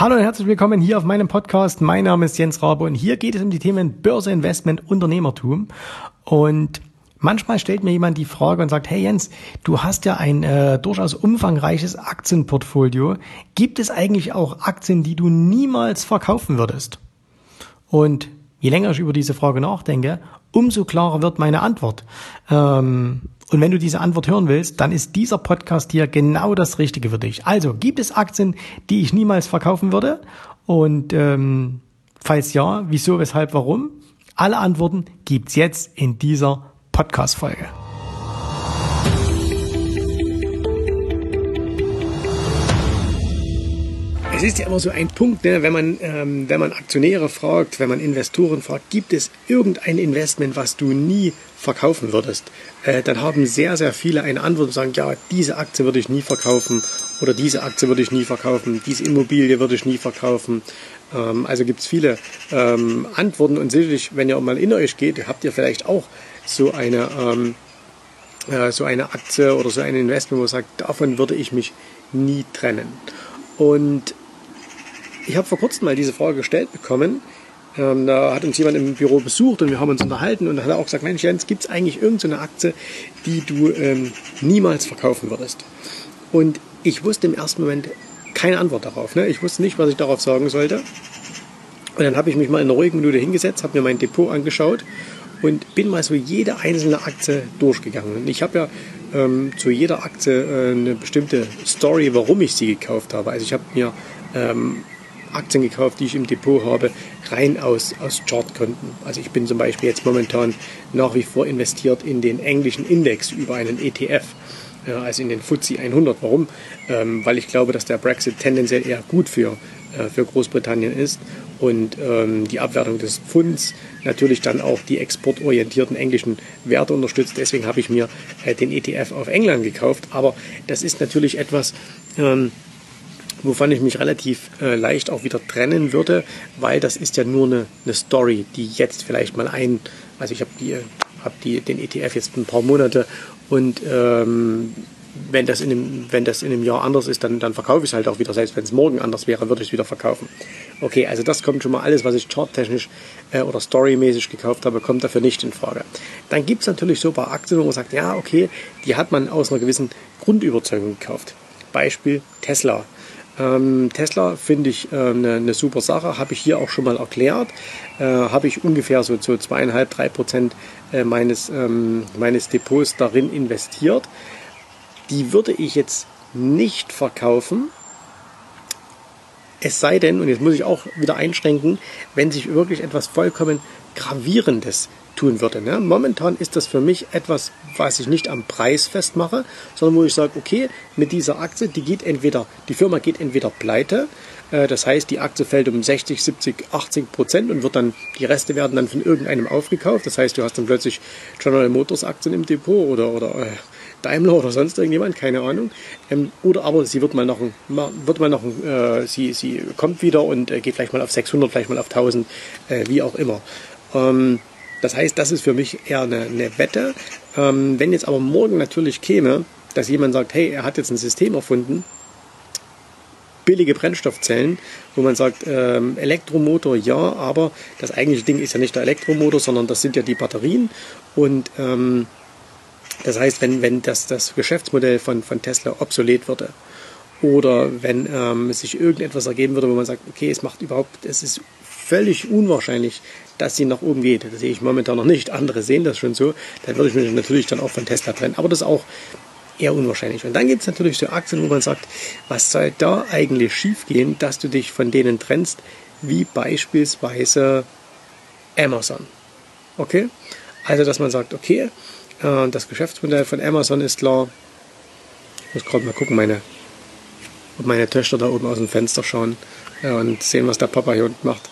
Hallo und herzlich willkommen hier auf meinem Podcast. Mein Name ist Jens Rabe und hier geht es um die Themen Börse, Investment, Unternehmertum. Und manchmal stellt mir jemand die Frage und sagt, hey Jens, du hast ja ein äh, durchaus umfangreiches Aktienportfolio. Gibt es eigentlich auch Aktien, die du niemals verkaufen würdest? Und je länger ich über diese Frage nachdenke, umso klarer wird meine Antwort. Ähm, und wenn du diese Antwort hören willst, dann ist dieser Podcast hier genau das Richtige für dich. Also gibt es Aktien, die ich niemals verkaufen würde? Und ähm, falls ja, wieso, weshalb, warum? Alle Antworten gibt's jetzt in dieser Podcast-Folge. Es ist ja immer so ein Punkt, ne, wenn, man, ähm, wenn man Aktionäre fragt, wenn man Investoren fragt, gibt es irgendein Investment, was du nie verkaufen würdest? Äh, dann haben sehr, sehr viele eine Antwort und sagen, ja, diese Aktie würde ich nie verkaufen oder diese Aktie würde ich nie verkaufen, diese Immobilie würde ich nie verkaufen. Ähm, also gibt es viele ähm, Antworten und sicherlich, wenn ihr mal in euch geht, habt ihr vielleicht auch so eine, ähm, äh, so eine Aktie oder so ein Investment, wo ihr sagt, davon würde ich mich nie trennen. Und ich habe vor kurzem mal diese Frage gestellt bekommen. Ähm, da hat uns jemand im Büro besucht und wir haben uns unterhalten und da hat er auch gesagt, Mensch Jens, gibt es eigentlich irgendeine so Aktie, die du ähm, niemals verkaufen würdest? Und ich wusste im ersten Moment keine Antwort darauf. Ne? Ich wusste nicht, was ich darauf sagen sollte. Und dann habe ich mich mal in einer ruhigen Minute hingesetzt, habe mir mein Depot angeschaut und bin mal so jede einzelne Aktie durchgegangen. Und ich habe ja ähm, zu jeder Aktie äh, eine bestimmte Story, warum ich sie gekauft habe. Also ich habe mir ähm, Aktien gekauft, die ich im Depot habe, rein aus, aus Chartgründen. Also ich bin zum Beispiel jetzt momentan nach wie vor investiert in den englischen Index über einen ETF, äh, also in den FTSE 100. Warum? Ähm, weil ich glaube, dass der Brexit tendenziell eher gut für, äh, für Großbritannien ist und ähm, die Abwertung des Pfunds natürlich dann auch die exportorientierten englischen Werte unterstützt. Deswegen habe ich mir äh, den ETF auf England gekauft. Aber das ist natürlich etwas, ähm, wovon ich mich relativ äh, leicht auch wieder trennen würde, weil das ist ja nur eine, eine Story, die jetzt vielleicht mal ein, also ich habe die, hab die, den ETF jetzt ein paar Monate und ähm, wenn das, in einem, wenn das in einem Jahr anders ist, dann, dann verkaufe ich es halt auch wieder. Selbst wenn es morgen anders wäre, würde ich es wieder verkaufen. Okay, also das kommt schon mal alles, was ich charttechnisch äh, oder storymäßig gekauft habe, kommt dafür nicht in Frage. Dann gibt es natürlich so ein paar Aktien, wo man sagt, ja, okay, die hat man aus einer gewissen Grundüberzeugung gekauft. Beispiel Tesla. Ähm, Tesla finde ich äh, eine, eine, super Sache, habe ich hier auch schon mal erklärt. Äh, habe ich ungefähr so, so zweieinhalb, drei Prozent äh, meines, ähm, meines Depots darin investiert. Die würde ich jetzt nicht verkaufen. Es sei denn, und jetzt muss ich auch wieder einschränken, wenn sich wirklich etwas vollkommen Gravierendes tun würde. Ne? Momentan ist das für mich etwas, was ich nicht am Preis festmache, sondern wo ich sage, okay, mit dieser Aktie, die geht entweder, die Firma geht entweder pleite, äh, das heißt, die Aktie fällt um 60, 70, 80 Prozent und wird dann, die Reste werden dann von irgendeinem aufgekauft. Das heißt, du hast dann plötzlich General Motors Aktien im Depot oder, oder äh, Daimler oder sonst irgendjemand, keine Ahnung. Ähm, oder aber sie wird mal noch, wird mal noch, äh, sie, sie kommt wieder und äh, geht vielleicht mal auf 600, vielleicht mal auf 1000, äh, wie auch immer. Ähm, das heißt, das ist für mich eher eine, eine Wette. Ähm, wenn jetzt aber morgen natürlich käme, dass jemand sagt, hey, er hat jetzt ein System erfunden, billige Brennstoffzellen, wo man sagt, ähm, Elektromotor ja, aber das eigentliche Ding ist ja nicht der Elektromotor, sondern das sind ja die Batterien. Und ähm, das heißt, wenn, wenn das, das Geschäftsmodell von, von Tesla obsolet würde, oder wenn ähm, sich irgendetwas ergeben würde, wo man sagt, okay, es macht überhaupt, es ist völlig unwahrscheinlich, dass sie nach oben geht. Das sehe ich momentan noch nicht. Andere sehen das schon so. Dann würde ich mich natürlich dann auch von Tesla trennen. Aber das ist auch eher unwahrscheinlich. Und dann gibt es natürlich so Aktien, wo man sagt, was soll da eigentlich schiefgehen, dass du dich von denen trennst, wie beispielsweise Amazon. Okay? Also, dass man sagt, okay, das Geschäftsmodell von Amazon ist klar. Ich muss gerade mal gucken, meine, ob meine Töchter da oben aus dem Fenster schauen und sehen, was der Papa hier unten macht.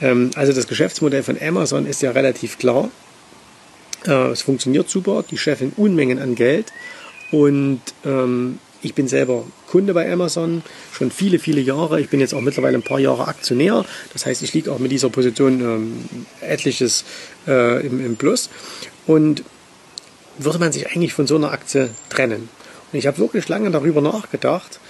Ähm, also das Geschäftsmodell von Amazon ist ja relativ klar. Äh, es funktioniert super, die Chefin Unmengen an Geld und ähm, ich bin selber Kunde bei Amazon schon viele, viele Jahre. Ich bin jetzt auch mittlerweile ein paar Jahre Aktionär. Das heißt, ich liege auch mit dieser Position ähm, etliches äh, im Plus. Und würde man sich eigentlich von so einer Aktie trennen? Und ich habe wirklich lange darüber nachgedacht,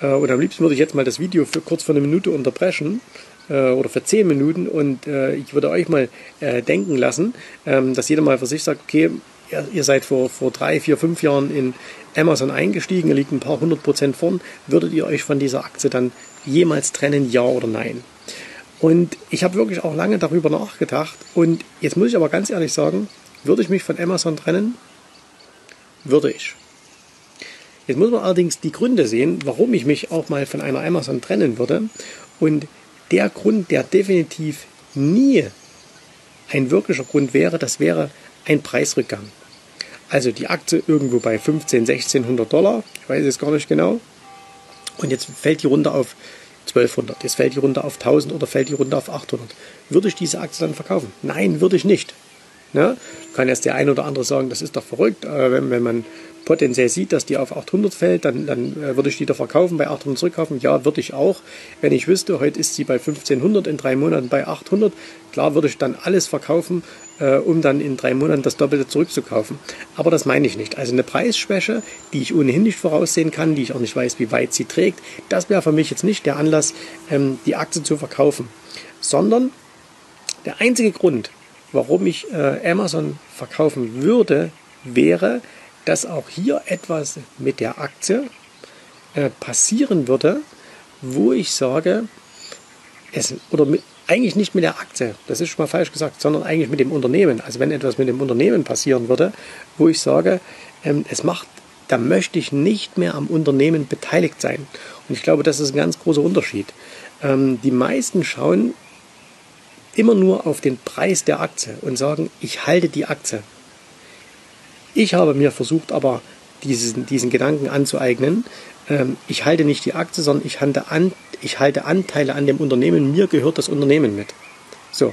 Äh, und am liebsten würde ich jetzt mal das Video für kurz für eine Minute unterbrechen äh, oder für zehn Minuten und äh, ich würde euch mal äh, denken lassen, ähm, dass jeder mal für sich sagt, okay, ihr, ihr seid vor, vor drei, vier, fünf Jahren in Amazon eingestiegen, ihr liegt ein paar hundert Prozent vorn, würdet ihr euch von dieser Aktie dann jemals trennen, ja oder nein? Und ich habe wirklich auch lange darüber nachgedacht und jetzt muss ich aber ganz ehrlich sagen, würde ich mich von Amazon trennen? Würde ich. Jetzt muss man allerdings die Gründe sehen, warum ich mich auch mal von einer Amazon trennen würde. Und der Grund, der definitiv nie ein wirklicher Grund wäre, das wäre ein Preisrückgang. Also die Aktie irgendwo bei 15, 1600 Dollar, ich weiß es gar nicht genau. Und jetzt fällt die runter auf 1200, jetzt fällt die runter auf 1000 oder fällt die runter auf 800. Würde ich diese Aktie dann verkaufen? Nein, würde ich nicht. Ja? Kann jetzt der ein oder andere sagen, das ist doch verrückt, äh, wenn, wenn man potenziell sieht, dass die auf 800 fällt, dann, dann äh, würde ich die da verkaufen, bei 800 zurückkaufen. Ja, würde ich auch. Wenn ich wüsste, heute ist sie bei 1500, in drei Monaten bei 800, klar würde ich dann alles verkaufen, äh, um dann in drei Monaten das Doppelte zurückzukaufen. Aber das meine ich nicht. Also eine Preisschwäche, die ich ohnehin nicht voraussehen kann, die ich auch nicht weiß, wie weit sie trägt, das wäre für mich jetzt nicht der Anlass, ähm, die Aktie zu verkaufen. Sondern der einzige Grund, warum ich äh, Amazon verkaufen würde, wäre, dass auch hier etwas mit der Aktie äh, passieren würde, wo ich sage, es, oder mit, eigentlich nicht mit der Aktie, das ist schon mal falsch gesagt, sondern eigentlich mit dem Unternehmen. Also wenn etwas mit dem Unternehmen passieren würde, wo ich sage, ähm, es macht, da möchte ich nicht mehr am Unternehmen beteiligt sein. Und ich glaube, das ist ein ganz großer Unterschied. Ähm, die meisten schauen immer nur auf den Preis der Aktie und sagen, ich halte die Aktie. Ich habe mir versucht, aber diesen, diesen Gedanken anzueignen. Ähm, ich halte nicht die Aktie, sondern ich halte, an, ich halte Anteile an dem Unternehmen. Mir gehört das Unternehmen mit. So.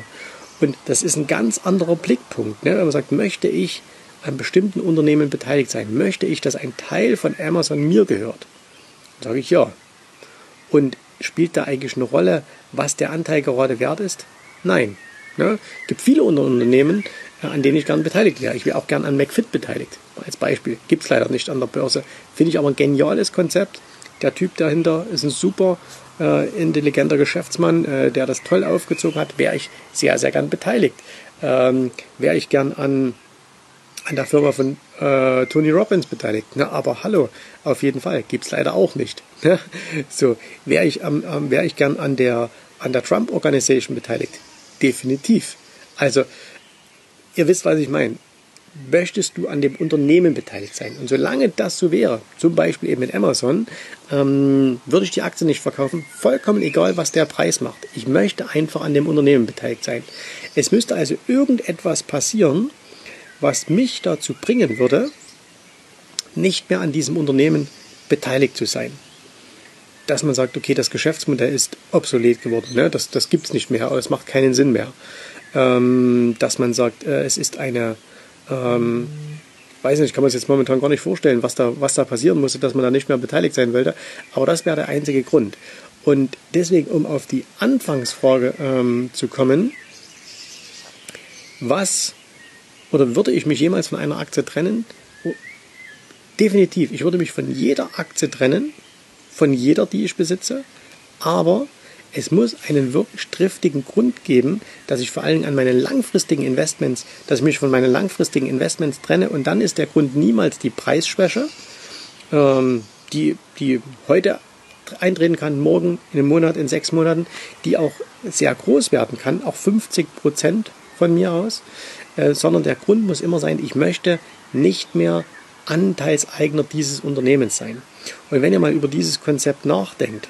Und das ist ein ganz anderer Blickpunkt. Ne? Wenn man sagt, möchte ich an bestimmten Unternehmen beteiligt sein? Möchte ich, dass ein Teil von Amazon mir gehört? Dann sage ich ja. Und spielt da eigentlich eine Rolle, was der Anteil gerade wert ist? Nein. Ne? Es gibt viele Unternehmen, an denen ich gern beteiligt wäre. Ich wäre auch gern an McFit beteiligt, als Beispiel. Gibt es leider nicht an der Börse. Finde ich aber ein geniales Konzept. Der Typ dahinter ist ein super äh, intelligenter Geschäftsmann, äh, der das toll aufgezogen hat. Wäre ich sehr, sehr gern beteiligt. Ähm, wäre ich gern an, an der Firma von äh, Tony Robbins beteiligt. Na, aber hallo, auf jeden Fall. Gibt es leider auch nicht. so, wäre ich, ähm, wär ich gern an der, an der Trump Organization beteiligt. Definitiv. Also ihr wisst, was ich meine. Möchtest du an dem Unternehmen beteiligt sein? Und solange das so wäre, zum Beispiel eben mit Amazon, ähm, würde ich die Aktie nicht verkaufen. Vollkommen egal, was der Preis macht. Ich möchte einfach an dem Unternehmen beteiligt sein. Es müsste also irgendetwas passieren, was mich dazu bringen würde, nicht mehr an diesem Unternehmen beteiligt zu sein. Dass man sagt, okay, das Geschäftsmodell ist obsolet geworden, ne? das, das gibt es nicht mehr, es macht keinen Sinn mehr ähm, dass man sagt, äh, es ist eine, ähm, weiß nicht, kann man sich jetzt momentan gar nicht vorstellen, was da, was da passieren musste, dass man da nicht mehr beteiligt sein wollte. Aber das wäre der einzige Grund. Und deswegen, um auf die Anfangsfrage ähm, zu kommen, was oder würde ich mich jemals von einer Aktie trennen? Definitiv, ich würde mich von jeder Aktie trennen, von jeder, die ich besitze, aber es muss einen wirklich triftigen Grund geben, dass ich vor allem an meine langfristigen Investments, dass ich mich von meinen langfristigen Investments trenne. Und dann ist der Grund niemals die Preisschwäche, ähm, die, die heute eintreten kann, morgen, in einem Monat, in sechs Monaten, die auch sehr groß werden kann, auch 50 Prozent von mir aus, äh, sondern der Grund muss immer sein, ich möchte nicht mehr Anteilseigner dieses Unternehmens sein. Und wenn ihr mal über dieses Konzept nachdenkt,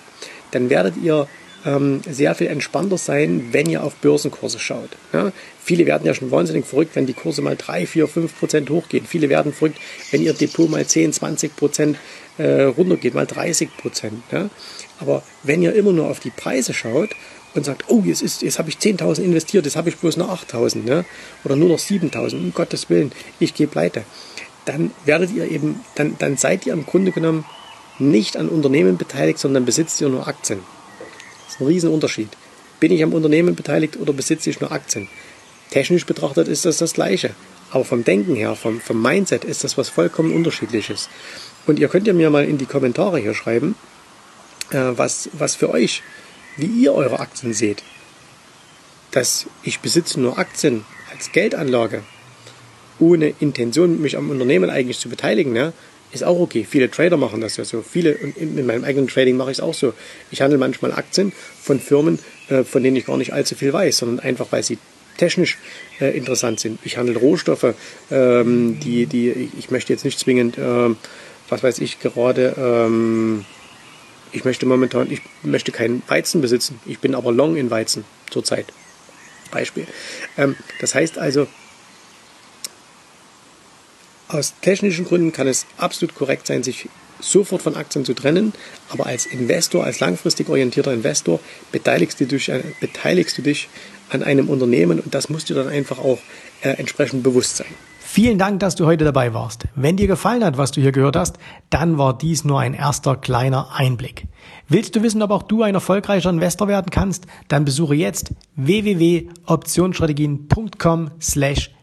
dann werdet ihr ähm, sehr viel entspannter sein, wenn ihr auf Börsenkurse schaut. Ja? Viele werden ja schon wahnsinnig verrückt, wenn die Kurse mal 3, 4, 5 Prozent hochgehen. Viele werden verrückt, wenn ihr Depot mal 10, 20 Prozent äh, runtergeht, mal 30 Prozent. Ja? Aber wenn ihr immer nur auf die Preise schaut und sagt, oh, jetzt, ist, jetzt habe ich 10.000 investiert, jetzt habe ich bloß noch 8.000 ne? oder nur noch 7.000, um Gottes Willen, ich gehe pleite, dann werdet ihr eben, dann, dann seid ihr im Grunde genommen nicht an Unternehmen beteiligt, sondern besitzt ihr nur Aktien ein Riesenunterschied. Bin ich am Unternehmen beteiligt oder besitze ich nur Aktien? Technisch betrachtet ist das das Gleiche. Aber vom Denken her, vom, vom Mindset ist das was vollkommen unterschiedliches. Und ihr könnt ja mir mal in die Kommentare hier schreiben, äh, was, was für euch, wie ihr eure Aktien seht. Dass ich besitze nur Aktien als Geldanlage, ohne Intention, mich am Unternehmen eigentlich zu beteiligen, ne, ist auch okay. Viele Trader machen das ja so. Viele, und in meinem eigenen Trading mache ich es auch so. Ich handle manchmal Aktien von Firmen, äh, von denen ich gar nicht allzu viel weiß, sondern einfach, weil sie technisch äh, interessant sind. Ich handle Rohstoffe, ähm, die, die, ich möchte jetzt nicht zwingend, ähm, was weiß ich, gerade, ähm, ich möchte momentan, ich möchte keinen Weizen besitzen. Ich bin aber long in Weizen zurzeit. Beispiel. Das heißt also, aus technischen Gründen kann es absolut korrekt sein, sich sofort von Aktien zu trennen, aber als Investor, als langfristig orientierter Investor beteiligst du dich, beteiligst du dich an einem Unternehmen und das musst du dann einfach auch äh, entsprechend bewusst sein. Vielen Dank, dass du heute dabei warst. Wenn dir gefallen hat, was du hier gehört hast, dann war dies nur ein erster kleiner Einblick. Willst du wissen, ob auch du ein erfolgreicher Investor werden kannst? Dann besuche jetzt www.optionsstrategien.com slash